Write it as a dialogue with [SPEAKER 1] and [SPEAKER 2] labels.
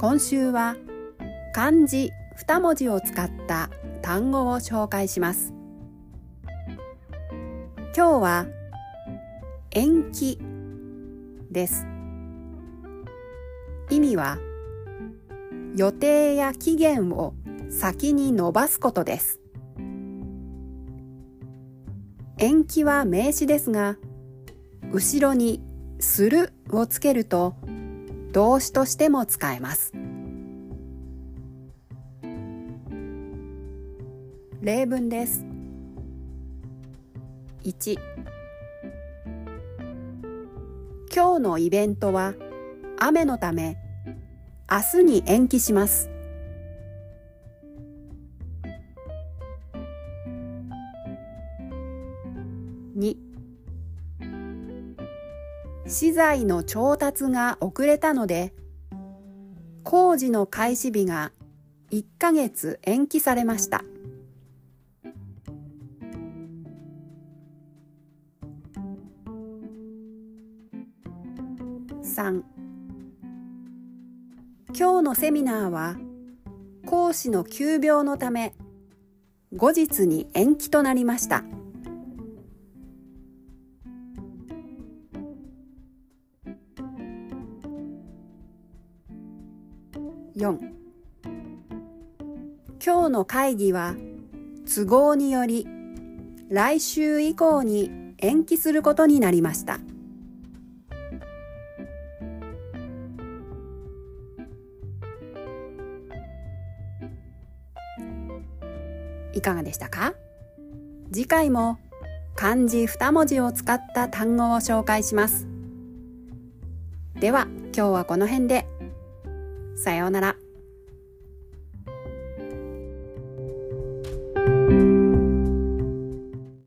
[SPEAKER 1] 今週は漢字2文字を使った単語を紹介します。今日は延期です。意味は予定や期限を先に延ばすことです。延期は名詞ですが後ろにするをつけると動詞としても使えます。例文です。1今日のイベントは雨のため明日に延期します。2資材の調達が遅れたので工事の開始日が1ヶ月延期されました。3今日のセミナーは講師の急病のため後日に延期となりました。4今日の会議は都合により来週以降に延期することになりました。いかがでしたか？次回も漢字2文字を使った単語を紹介します。では今日はこの辺で。さようなら。